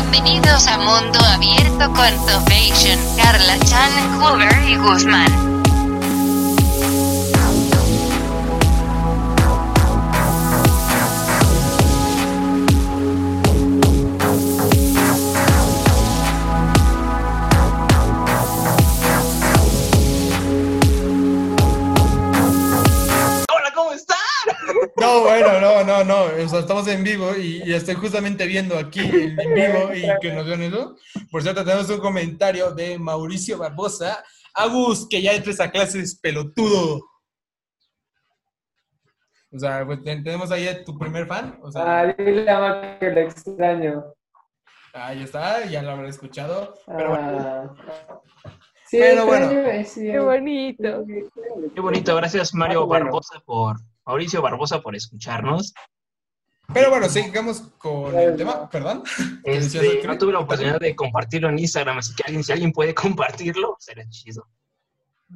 Bienvenidos a Mundo Abierto con Topation, Carla Chan, Hoover y Guzmán. O sea, estamos en vivo y, y estoy justamente viendo aquí en, en vivo y que nos vean eso. Por cierto, tenemos un comentario de Mauricio Barbosa. Agus, que ya entres a clases, pelotudo. O sea, pues ten- tenemos ahí a tu primer fan. O sea, Ah, dile a que lo extraño. ahí está, ya lo habrá escuchado. Pero bueno, Ah. Sí, Pero bueno. sí. Qué bonito. Qué bonito, gracias Mario Barbosa por, Mauricio Barbosa por escucharnos. Pero bueno, sigamos con el tema, perdón. ¿Qué decías, Este, no tuve la oportunidad de compartirlo en Instagram, así que alguien, si alguien puede compartirlo, será chido.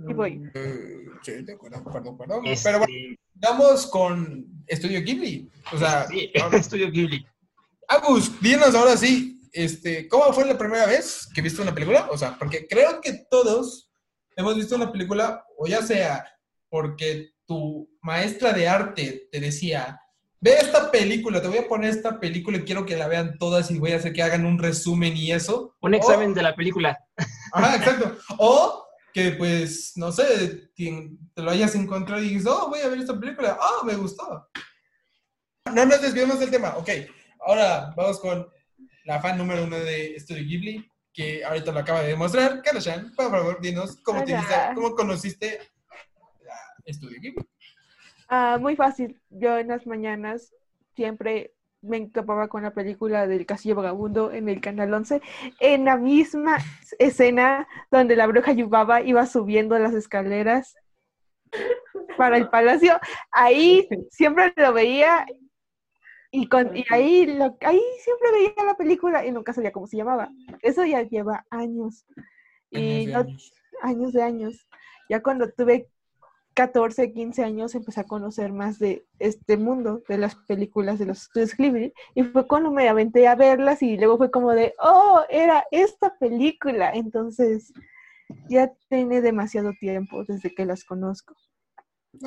Y voy. Eh, sí, de acuerdo, perdón, perdón. Este, Pero bueno, vamos con Estudio Ghibli. O sea, sí, ahora- Estudio Ghibli. Agus, dinos ahora sí, este, ¿cómo fue la primera vez que viste una película? O sea, porque creo que todos hemos visto una película, o ya sea porque tu maestra de arte te decía, ve esta película, te voy a poner esta película y quiero que la vean todas y voy a hacer que hagan un resumen y eso. Un O- examen de la película. Ajá, exacto. O que pues, no sé, te, te lo hayas encontrado y dices, oh, voy a ver esta película, oh, me gustó. No nos desviemos del tema, ok. Ahora vamos con la fan número uno de Studio Ghibli, que ahorita lo acaba de demostrar. Karashan, por favor, dinos cómo, te cómo conociste a Studio Ghibli. Ah, muy fácil. Yo en las mañanas siempre me encapaba con la película del Castillo Vagabundo en el Canal 11, en la misma escena donde la bruja Yubaba iba subiendo las escaleras para el palacio. Ahí siempre lo veía y, con, y ahí, lo, ahí siempre veía la película y nunca sabía cómo se llamaba. Eso ya lleva años. Y Años de no- años. años de años. Ya cuando tuve 14, 15 años empecé a conocer más de este mundo, de las películas de los estudios Ghibli, y fue cuando me aventé a verlas y luego fue como de, oh, era esta película. Entonces, ya tiene demasiado tiempo desde que las conozco.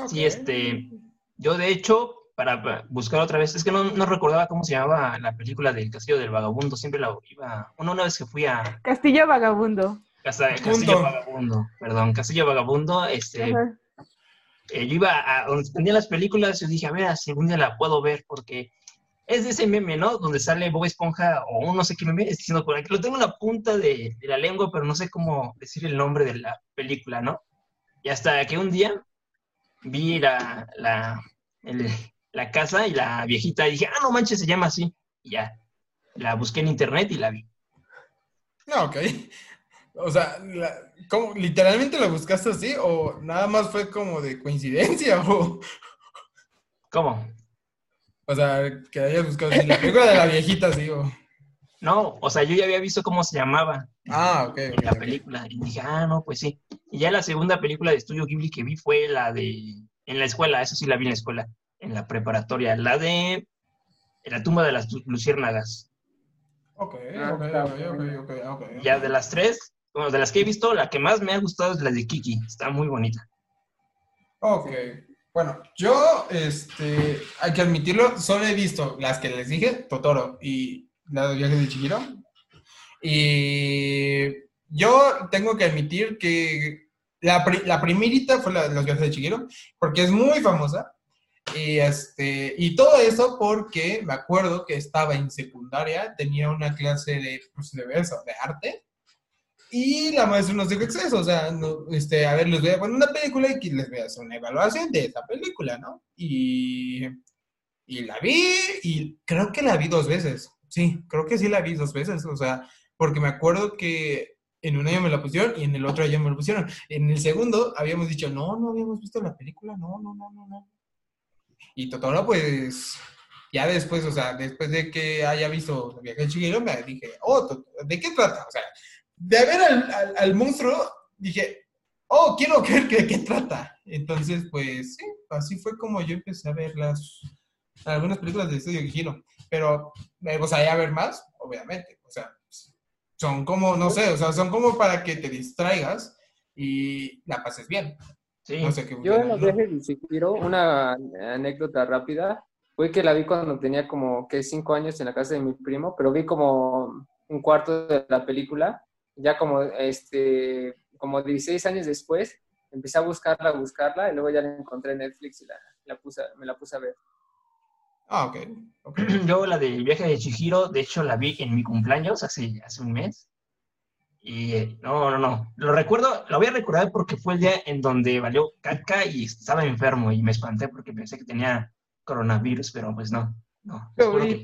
Sí, este, yo de hecho, para buscar otra vez, es que no, no recordaba cómo se llamaba la película del Castillo del Vagabundo, siempre la iba, bueno, una vez que fui a Castillo Vagabundo. Castillo Vagabundo, perdón, Castillo Vagabundo, este, Ajá. Eh, yo iba a donde vendían las películas y dije, a ver, si algún día la puedo ver, porque es de ese meme, ¿no? Donde sale Bob Esponja o no sé qué meme, diciendo por aquí, lo tengo en la punta de, de la lengua, pero no sé cómo decir el nombre de la película, ¿no? Y hasta que un día vi la, la, el- la casa y la viejita y dije, ah, no manches, se llama así. Y ya, la busqué en internet y la vi. No, ok. O sea, la- ¿cómo, ¿literalmente la buscaste así o nada más fue como de coincidencia? O, ¿Cómo? o sea, que hayas buscado así, la película de la viejita, sí. O... No, o sea, yo ya había visto cómo se llamaba. Ah, ok. en la película. Y dije, ah, no, pues sí. Y ya la segunda película de Estudio Ghibli que vi fue la de, en la escuela, eso sí la vi en la escuela, en la preparatoria, la de La tumba de las lu- luciérnagas. Ok, ok, ok, ok, ok. Ya de las tres, bueno, de las que he visto, la que más me ha gustado es la de Kiki, está muy bonita. Ok. Bueno, yo, este, hay que admitirlo, solo he visto las que les dije, Totoro y la de viaje de Chihiro. Y yo tengo que admitir que la, la primerita fue la de los viajes de Chihiro, porque es muy famosa. Y, este, y todo eso porque me acuerdo que estaba en secundaria, tenía una clase de, pues, de eso, de arte. Y la maestra nos dijo exceso, o sea, no, este, a ver, les voy a poner una película y les voy a hacer una evaluación de esa película, ¿no? Y, y la vi y creo que la vi dos veces. Sí, creo que sí la vi dos veces, o sea, porque me acuerdo que en un año me la pusieron y en el otro año me la pusieron. En el segundo habíamos dicho, no, no habíamos visto la película, no, no, no, no, no. Y Totoro, pues, ya después, o sea, después de que haya visto viaje de Chihiro, me dije, oh, ¿de qué trata? O sea, de ver al, al- al monstruo, dije, oh, quiero ver de qué trata. Entonces, pues, sí, así fue como yo empecé a ver las, algunas películas de Estudio Giro. Pero me gustaría ver más, obviamente. O sea, son como, no sé, o sea, son como para que te distraigas y la pases bien. Sí. No sé qué Yo en ¿no? los viajes de una anécdota rápida, fue que la vi cuando tenía como que cinco años en la casa de mi primo, pero vi como un cuarto de la película, ya como este, como 16 años después, empecé a buscarla, a buscarla, y luego ya la encontré en Netflix y la, la puse, me la puse a ver. Ah, ok. ok. Yo la del viaje de Chihiro, de hecho la vi en mi cumpleaños hace, hace un mes. Y eh, no, no, no. Lo recuerdo, lo voy a recordar porque fue el día en donde valió caca y estaba enfermo y me espanté porque pensé que tenía coronavirus, pero pues no. No, que-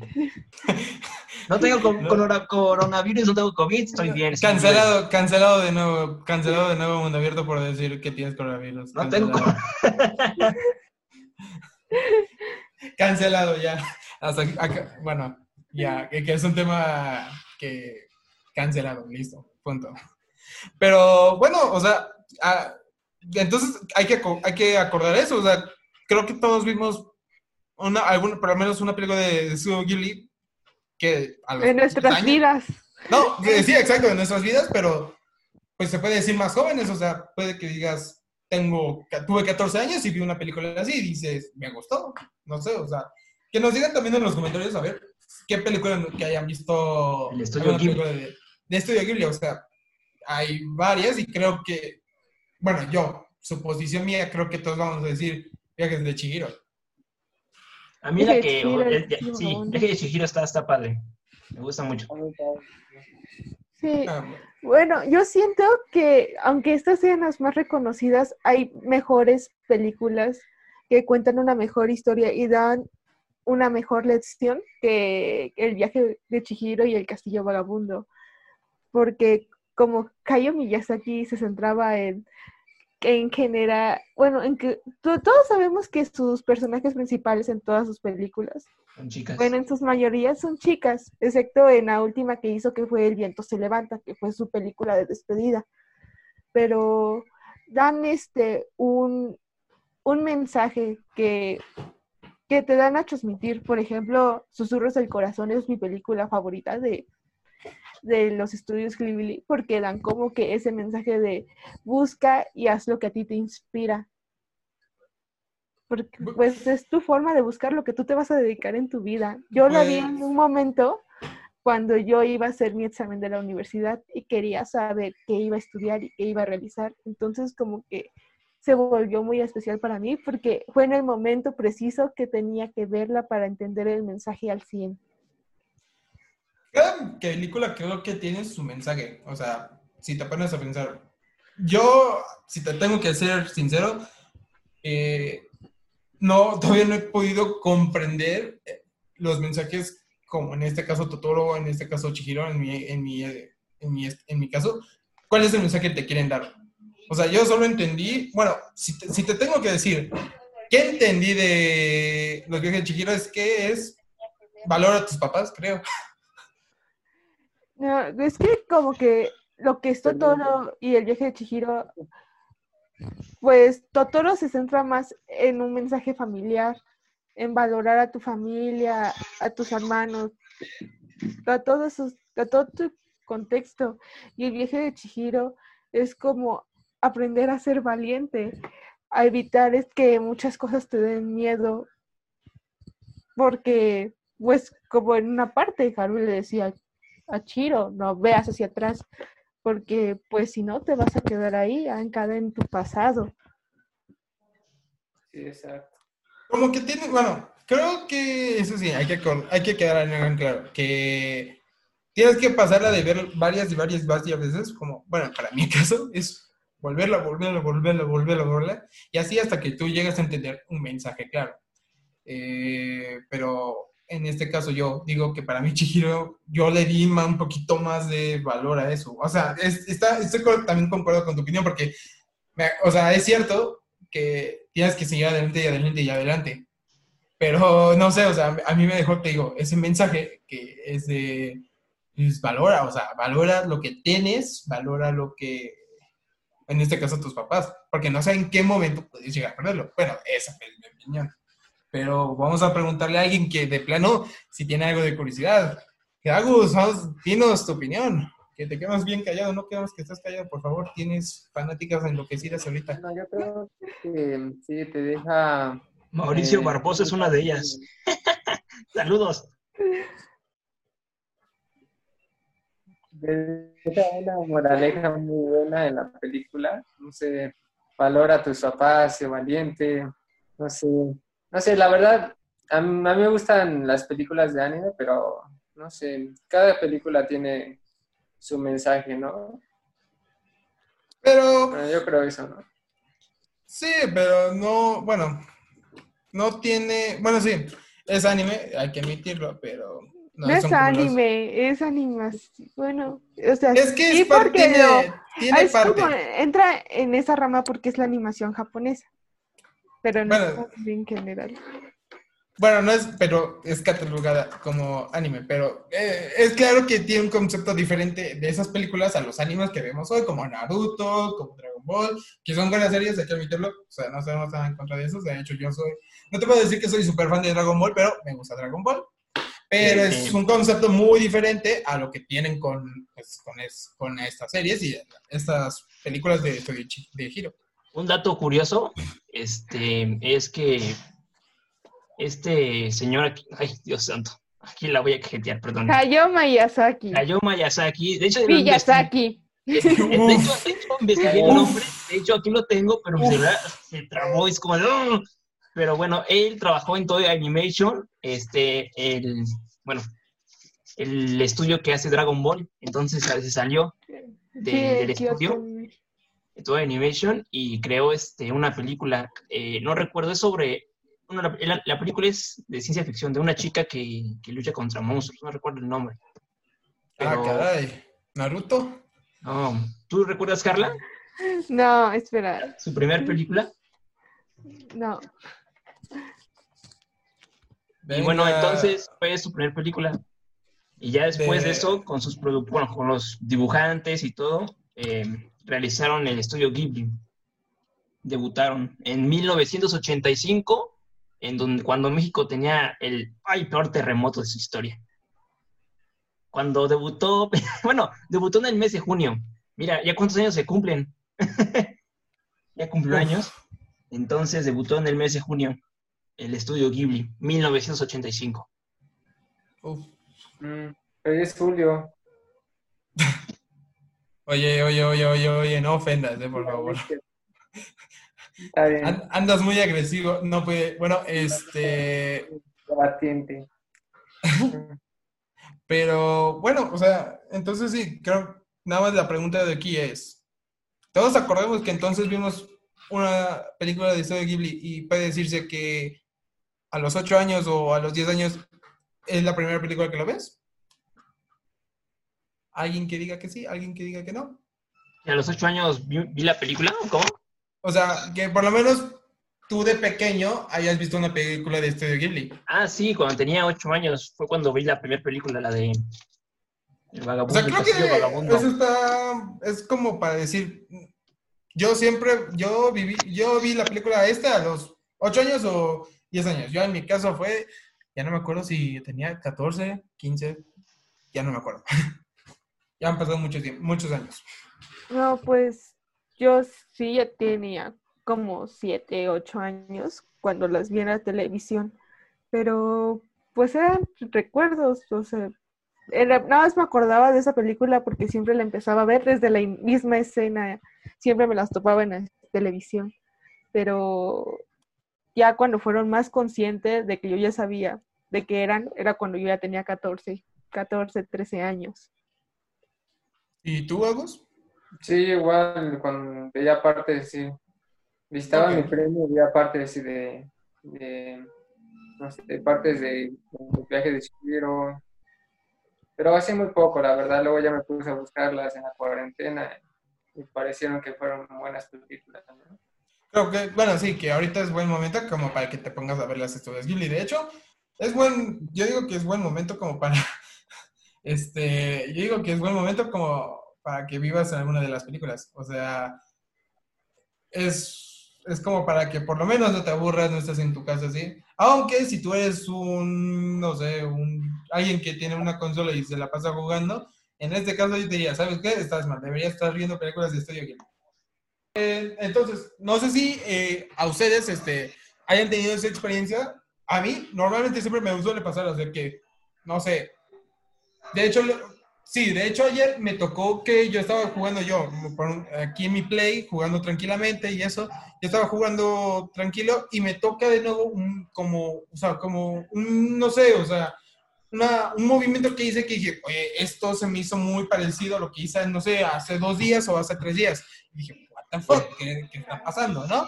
no tengo No. corona- coronavirus, no tengo COVID, estoy bien. estoy Cancelado, cancelado de nuevo, cancelado de nuevo Mundo Abierto por decir que tienes coronavirus. No tengo Cancelado. Cancelado ya. Hasta acá- bueno, ya, que, que es un tema que cancelado, listo, punto. Pero bueno, o sea, ah, entonces hay que, hay que acordar eso, o sea, creo que todos vimos una, alguna, por lo menos una película de, de Studio Ghibli que a los En nuestras años- vidas. no, que sí, exacto, en nuestras vidas, pero pues se puede decir más jóvenes, o sea, puede que digas, tengo, tuve 14 años y vi una película así y dices, me gustó, no sé, o sea, que nos digan también en los comentarios, a ver, qué película que hayan visto El Estudio Ghibli. de, de Estudio Ghibli, o sea, hay varias y creo que, bueno, yo, suposición mía, creo que todos vamos a decir viajes de Chihiro. A mí la que. el- el- sí, sí, vagabunda. viaje de Chihiro está, está padre. Me gusta mucho. Sí. Ah, Bueno, yo siento que aunque estas sean las más reconocidas, hay mejores películas que cuentan una mejor historia y dan una mejor lección que el viaje de Chihiro y el castillo vagabundo. Porque como Kayo Miyazaki se centraba en, en generar, bueno, en que to- todos sabemos que sus personajes principales en todas sus películas Son chicas. bueno, en sus mayorías son chicas, excepto en la última que hizo que fue El viento se levanta, que fue su película de despedida. Pero dan este un, un mensaje que, que te dan a transmitir. Por ejemplo, Susurros del Corazón es mi película favorita de, de los estudios Ghibli, porque dan como que ese mensaje de busca y haz lo que a ti te inspira. Porque pues es tu forma de buscar lo que tú te vas a dedicar en tu vida. Yo la vi en Pues- un momento cuando yo iba a hacer mi examen de la universidad y quería saber qué iba a estudiar y qué iba a realizar. Entonces como que se volvió muy especial para mí porque fue en el momento preciso que tenía que verla para entender el mensaje al 100. Cada película creo que tiene su mensaje. O sea, si te pones a pensar. Yo, si te tengo que ser sincero, eh, no, todavía no he podido comprender eh, los mensajes, como en este caso Totoro, en este caso Chihiro, en mi, en mi, eh, en mi, en mi caso. ¿Cuál es el mensaje que te quieren dar? O sea, yo solo entendí, bueno, si te, si te tengo que decir, ¿qué entendí de los viajes de Chihiro? Es que es valor a tus papás, creo. No, es que como que lo que es Totoro y el viaje de Chihiro, pues Totoro se centra más en un mensaje familiar, en valorar a tu familia, a tus hermanos, a todo, esos- a todo tu contexto. Y el viaje de Chihiro es como aprender a ser valiente, a evitar es que muchas cosas te den miedo, porque pues como en una parte Haru le decía a Chiro, no veas hacia atrás, porque pues si no te vas a quedar ahí, ancada en tu pasado. Sí, exacto. Como que tiene, bueno, creo que eso sí, hay que, hay que quedar en claro, que tienes que pasarla de ver varias y varias, varias veces, como, bueno, para mi caso, es volverla, volverla, volverla, volverla, volverla, y así hasta que tú llegas a entender un mensaje claro. Eh, pero en este caso yo digo que para mí Chihiro, yo le di un poquito más de valor a eso. O sea, es- está, estoy co- también concuerdo con tu opinión, porque, me- o sea, es cierto que tienes que seguir adelante y adelante y adelante. Pero no sé, o sea, a mí me dejó, te digo, ese mensaje que es de, pues, valora, o sea, valora lo que tienes, valora lo que, en este caso, tus papás, porque no sé en qué momento puedes llegar a perderlo. Bueno, esa es mi opinión. Pero vamos a preguntarle a alguien que de plano, si tiene algo de curiosidad. Agus, vamos, dinos tu opinión. Que te quedas bien callado, no quedamos que estás callado, por favor. Tienes fanáticas enloquecidas ahorita. No, yo creo que sí, te deja... Mauricio eh, Barbosa es una de ellas. Saludos. Deja una moraleja muy buena en la película. No sé, valora a tus papás, sé valiente. No sé, no sé, la verdad, a mí, a mí me gustan las películas de anime, pero no sé, cada película tiene su mensaje, ¿no? Pero Bueno, yo creo eso, ¿no? sí, pero no, bueno, no tiene, bueno, sí, es anime, hay que admitirlo, pero No, son es los- anime, es animación. Bueno, o sea, Es que sí, es par- porque tiene, lo- tiene es parte. como- entra en esa rama porque es la animación japonesa, pero no Bueno. es en general. Bueno, no es, pero es catalogada como anime, pero eh, es claro que tiene un concepto diferente de esas películas a los animes que vemos hoy, como Naruto, como Dragon Ball, que son buenas series, hay que admitirlo, o sea, no estamos nada en contra de esos, de hecho yo soy, no te puedo decir que soy súper fan de Dragon Ball, pero me gusta Dragon Ball, pero Sí, es un concepto muy diferente a lo que tienen con, pues, con, es- con estas series y estas películas de, de, de Hiro. Un dato curioso este, es que este señor aquí, ay Dios santo, aquí la voy a cajetear, perdón. Hayao Miyazaki. Hayao Miyazaki, de hecho, Miyazaki. De hecho, de hecho, investigué el nombre, de hecho aquí lo tengo, pero mi celular se trabó, es como de... "Ugh". Pero bueno, él trabajó en Toy Animation, este, el, bueno, el estudio que hace Dragon Ball, entonces se salió de- Sí, del estudio de Toy Animation y creó este, una película, eh, no recuerdo, es sobre, una- la, la película es de ciencia ficción, de una chica que, que lucha contra monstruos, no recuerdo el nombre. Ah, caray. ¿Naruto? no. ¿Tú recuerdas, Carla, No, espera, su primer película? no. Y bueno, entonces fue su primer película. Y ya después de, De- eso, con sus produ- bueno, con los dibujantes y todo, eh, realizaron el estudio Ghibli. Debutaron en 1985, en donde, cuando México tenía el ay, peor terremoto de su historia. Cuando debutó, bueno, debutó en el mes de junio. Mira, ¿ya cuántos años se cumplen? ya cumplió años. Entonces debutó en el mes de junio el estudio Ghibli, 1985. Uf. Mm, es Julio. Oye, oye, oye, oye, oye, no ofendas, eh, por favor. Está bien, An- Andas muy agresivo, no puede, bueno, este, debatiente. pero bueno, o sea, entonces sí, creo, nada más la pregunta de aquí es, todos acordamos que entonces vimos una película de Estudio Ghibli y puede decirse que a los 8 años o a los 10 años es la primera película que lo ves. ¿Alguien que diga que sí? ¿Alguien que diga que no? Y a los ocho años vi, vi la película, ¿cómo? O sea, que por lo menos tú de pequeño hayas visto una película de Estudio Ghibli. Ah, sí, cuando tenía ocho años fue cuando vi la primera película, la de El O Vagabundo, sea, el creo que Vagabundo. eso está, es como para decir, yo siempre, yo viví, yo vi la película esta a los 8 años o 10 años. Yo en mi caso fue, ya no me acuerdo si tenía 14, 15, ya no me acuerdo. ya han pasado muchos, años. No, pues yo sí ya tenía como siete, ocho años cuando las vi en la televisión, pero pues eran recuerdos, o sea, nada más me acordaba de esa película porque siempre la empezaba a ver desde la misma escena, siempre me las topaba en la televisión, pero ya cuando fueron más conscientes de que yo ya sabía de qué eran, era cuando yo ya tenía 14, 14, 13 años. ¿Y tú, Agus? Sí, igual, cuando veía partes, sí. Visitaba Ok. mi premio veía partes así de, de, no sé, de partes de, de viaje de Shihiro. Pero hace muy poco, la verdad. Luego ya me puse a buscarlas en la cuarentena y parecieron que fueron buenas películas. ¿no? Creo que, bueno, sí, que ahorita es buen momento como para que te pongas a ver las estudios Ghibli. De hecho, es buen, yo digo que es buen momento como para, este, yo digo que es buen momento como para que vivas en alguna de las películas. O sea, es, es como para que por lo menos no te aburras, no estés en tu casa así. Aunque si tú eres un, no sé, un alguien que tiene una consola y se la pasa jugando, en este caso yo te diría, ¿sabes qué? Estás mal, deberías estar viendo películas de Studio Ghibli. Eh, entonces, no sé si eh, a ustedes este, hayan tenido esa experiencia. A mí, normalmente siempre me suele pasar, sea, que, no sé, de hecho, sí, de hecho ayer me tocó que yo estaba jugando yo, aquí en mi play, jugando tranquilamente y eso, yo estaba jugando tranquilo y me toca de nuevo un, como, o sea, como, un, no sé, o sea, una- un movimiento que hice que dije, oye, esto se me hizo muy parecido a lo que hice, no sé, hace dos días o hace tres días. Y dije, what the fuck, ¿qué, qué está pasando, no?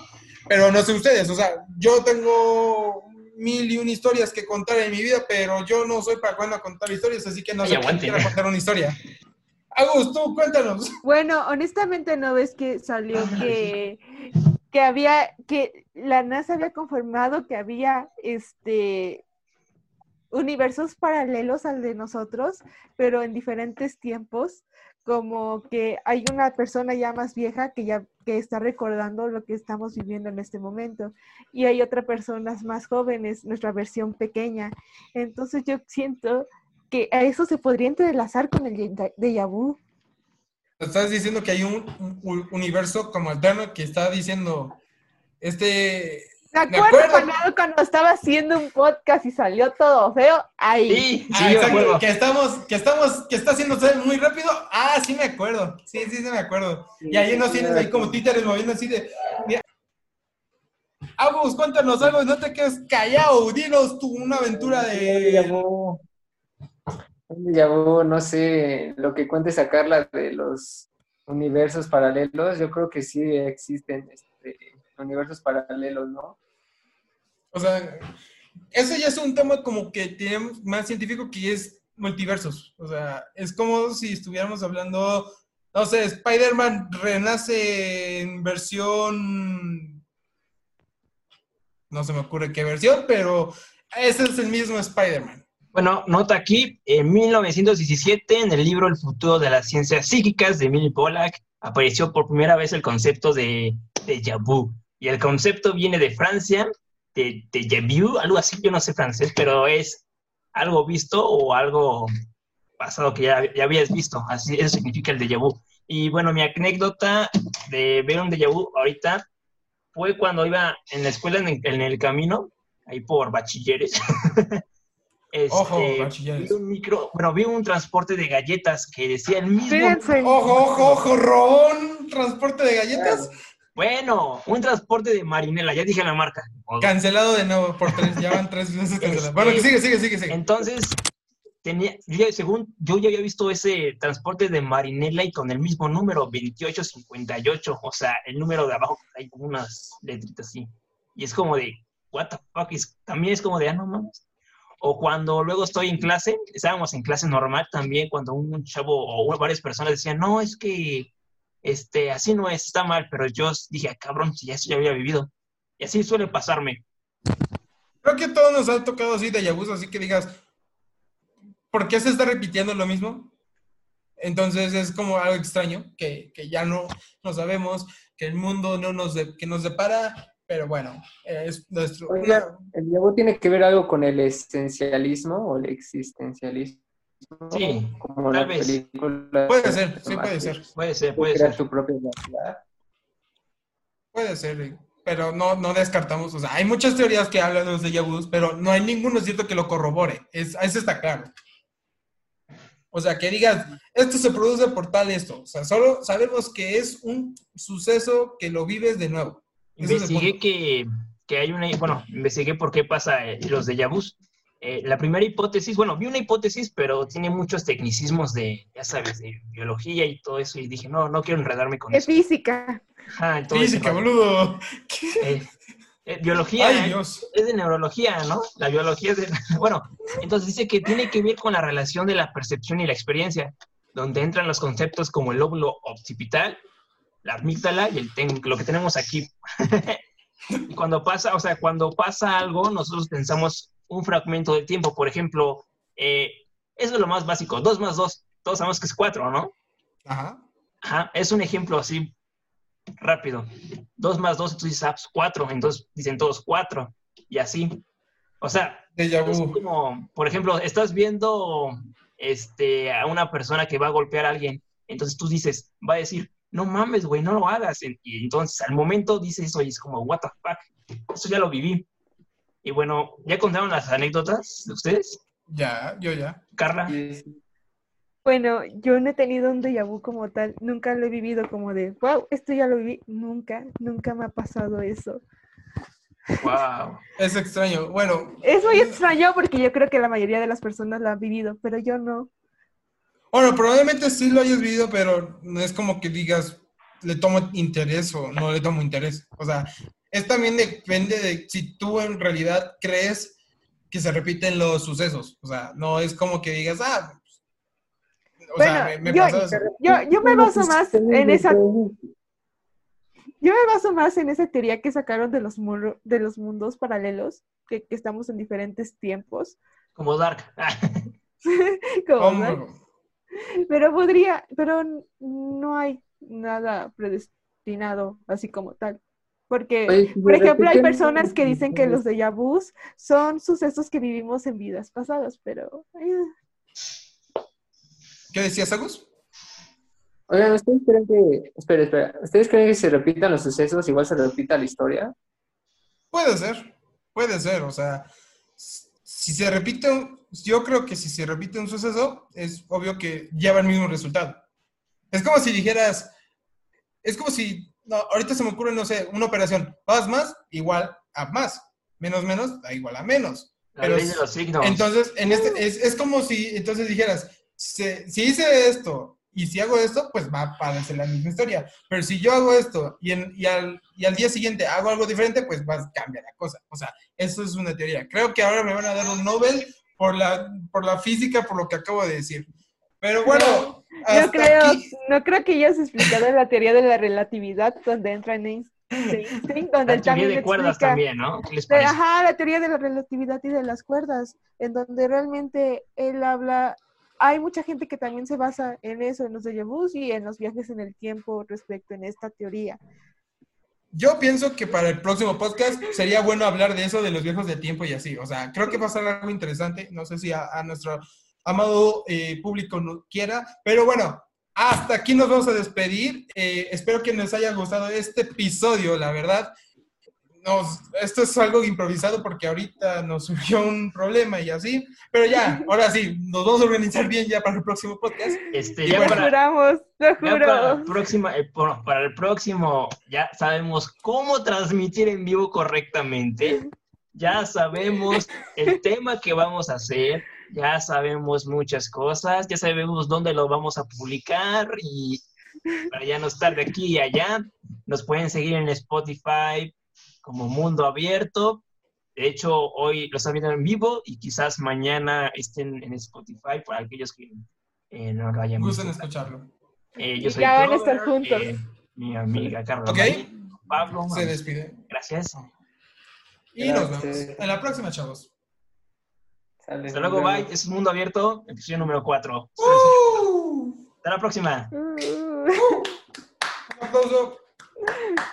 Pero no sé ustedes, o sea, yo tengo mil y una historias que contar en mi vida, pero yo no soy para cuando contar historias, así que no Ay, sé quiera contar una historia. Agus, tú cuéntanos. Bueno, honestamente no ves que salió que, que había, que la NASA había confirmado que había este universos paralelos al de nosotros, pero en diferentes tiempos, como que hay una persona ya más vieja que ya que está recordando lo que estamos viviendo en este momento y hay otras personas más jóvenes, nuestra versión pequeña. Entonces yo siento que a eso se podría entrelazar con el de- vu. Estás diciendo que hay un universo como alterno que está diciendo, este, ¿Me Me acuerdo, acuerdo. cuando, cuando estaba haciendo un podcast y salió todo feo? Ahí. Sí, sí, Ah, me exacto, que estamos, que estamos, que está haciéndose muy rápido. Ah, sí me acuerdo. Sí, sí, sí me acuerdo. Y ahí nos tienen ahí como títeres moviendo así de. mira. Agus, cuéntanos algo, no te quedes callado, dinos tú una aventura de. vu, no sé, lo que cuentes a Carla de los universos paralelos, yo creo que sí existen este, universos paralelos, ¿no? O sea, eso ya es un tema como que tiene más científico que es multiversos. O sea, es como si estuviéramos hablando, no sé, Spider-Man renace en versión. No se me ocurre qué versión, pero ese es el mismo Spider-Man. Bueno, nota aquí, en 1917, en el libro El futuro de las ciencias psíquicas de Emily Pollack, apareció por primera vez el concepto de déjà vu. Y el concepto viene de Francia, de déjà vu, algo así, yo no sé francés, pero es algo visto o algo pasado que ya, ya habías visto. Así, eso significa el déjà vu. Y bueno, mi anécdota de ver un déjà vu ahorita fue cuando iba en la escuela, en el, en el camino, ahí por bachilleres. Este, Ojo, bachilleres. Vi un micro, bueno, vi un transporte de galletas que decía el mismo. Fíjense. Ojo, ojo, ojo, Robón, transporte de galletas. Bueno, un transporte de marinela, ya dije la marca. Cancelado de nuevo por tres, ya van tres veces cancelados. Este- Bueno, que sigue, sigue, sigue, sigue. Entonces, tenía, yo- según yo ya había visto ese transporte de marinela y con el mismo número, 2858, o sea, el número de abajo hay como unas letritas así. Y es como de, what the fuck, es- también es como de, ah, no mames. O cuando luego estoy en clase, estábamos en clase normal también, cuando un chavo o varias personas decían, no, es que este, así no es, está mal, pero yo dije, ah, cabrón, si ya eso ya había vivido. Y así suele pasarme. Creo que a todos nos ha tocado así de vu, así que digas, ¿por qué se está repitiendo lo mismo? Entonces es como algo extraño, que, que ya no, no sabemos, que el mundo no nos, de- que nos depara, pero bueno, es nuestro... Oiga, ¿el vu tiene que ver algo con el esencialismo o el existencialismo? Sí, como tal vez. película. Puede ser, sí puede ser, Puede ser, puede ser. tu propia realidad. puede ser, pero no, no descartamos, o sea, hay muchas teorías que hablan de los déjà vus, pero no hay ninguno cierto que lo corrobore, es, eso está claro. O sea, que digas, esto se produce por tal esto, o sea, solo sabemos que es un suceso que lo vives de nuevo. Investigué que, que hay una, bueno, investigué por qué pasa eh, los déjà vus. Eh, la primera hipótesis, bueno, vi una hipótesis, pero tiene muchos tecnicismos de, ya sabes, de biología y todo eso, y dije, no, no quiero enredarme con eso. física. Ajá, entonces, Física, boludo. eh, eh, biología Ay, eh, Dios. es de neurología, ¿no? La biología es de... Bueno, entonces dice que tiene que ver con la relación de la percepción y la experiencia, donde entran los conceptos como el lóbulo occipital, la amígdala y el ten- lo que tenemos aquí. y cuando pasa, o sea, cuando pasa algo, nosotros pensamos un fragmento de tiempo. Por ejemplo, eh, eso es lo más básico, 2 más 2, todos sabemos que es 4, ¿no? Ajá. Ajá, es un ejemplo así rápido. 2 más 2, tú dices, ah, pues 4, entonces dicen todos 4, y así. O sea, Es como, por ejemplo, estás viendo este, a una persona que va a golpear a alguien, entonces tú dices, va a decir, no mames, güey, no lo hagas. Y entonces al momento dices eso y es como, what the fuck, eso ya lo viví. Y bueno, ¿ya contaron las anécdotas de ustedes? Ya, yo ya. Carla, Sí. Bueno, yo no he tenido un déjà vu como tal, nunca lo he vivido como de, wow, esto ya lo viví, nunca, nunca me ha pasado eso. wow. Es extraño. Bueno, Es muy extraño porque yo creo que la mayoría de las personas lo han vivido, pero yo no. bueno, probablemente sí lo hayas vivido, pero no es como que digas, le tomo interés o no le tomo interés. O sea, es también depende de si tú en realidad crees que se repiten los sucesos. O sea, no es como que digas, ah, o sea, Bueno, me, me yo- pasó eso. Yo, yo me baso más en esa, yo me baso más en esa teoría que sacaron de los, de los mundos paralelos, que, que estamos en diferentes tiempos. Como Dark. como. ¿no? Pero podría, pero no hay nada predestinado así como tal. Porque, por de ejemplo, hay personas que dicen que los déjà vus son sucesos que vivimos en vidas pasadas, pero eh, ¿Qué decías, Agus? Oigan, ¿ustedes creen que... Espera, espera. ¿Ustedes creen que si se repitan los sucesos, igual se repita la historia? Puede ser, puede ser, o sea, si se repite, un- yo creo que si se repite un suceso, es obvio que lleva el mismo resultado. Es como si dijeras, es como si, no, ahorita se me ocurre, no sé, una operación, más más, igual a más, menos menos, da igual a menos. La Pero ley de s- los signos. Entonces, en este, es, es como si, entonces dijeras, si, si hice esto y si hago esto, pues va a parecer la misma historia. Pero si yo hago esto y, en- y, al, y al día siguiente hago algo diferente, pues va a cambiar la cosa. O sea, eso es una teoría. Creo que ahora me van a dar un Nobel por la, por la física, por lo que acabo de decir. Pero bueno, no creo, aquí. no creo que hayas explicado la teoría de la relatividad donde entra en Einstein, donde La teoría de cuerdas explica- también, ¿no? ¿Qué les de- parece? ajá, la teoría de la relatividad y de las cuerdas, en donde realmente él habla, hay mucha gente que también se basa en eso, en los déjà y en los viajes en el tiempo respecto en esta teoría. Yo pienso que para el próximo podcast sería bueno hablar de eso, de los viejos de tiempo y así. O sea, creo que va a ser algo interesante. No sé si a, a nuestro amado eh, público no quiera, pero bueno, hasta aquí nos vamos a despedir. Eh, espero que nos haya gustado este episodio, la verdad. Nos, esto es algo improvisado porque ahorita nos surgió un problema y así, pero ya, ahora sí, nos vamos a organizar bien ya para el próximo podcast. Este, ya bueno, Lo para, juramos, para, juro. próxima, eh, bueno, para el próximo ya sabemos cómo transmitir en vivo correctamente. Ya sabemos el tema que vamos a hacer. Ya sabemos muchas cosas. Ya sabemos dónde lo vamos a publicar. Y para ya no estar de aquí y allá, nos pueden seguir en Spotify como Mundo Abierto. De hecho, hoy lo están viendo en vivo y quizás mañana estén en Spotify para aquellos que eh, no lo hayan visto. Gusten escucharlo. Eh, yo Y soy ya van a estar juntos. eh, mi amiga Carla. Ok. Pablo. Se despide. Gracias. Y nos vemos. En la próxima, chavos. Sale, Hasta luego, bye. Es Mundo Abierto, episodio número 4. ¡Uh! Hasta la próxima. Uh, Un aplauso.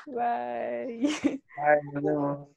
bye. Bye, nos vemos.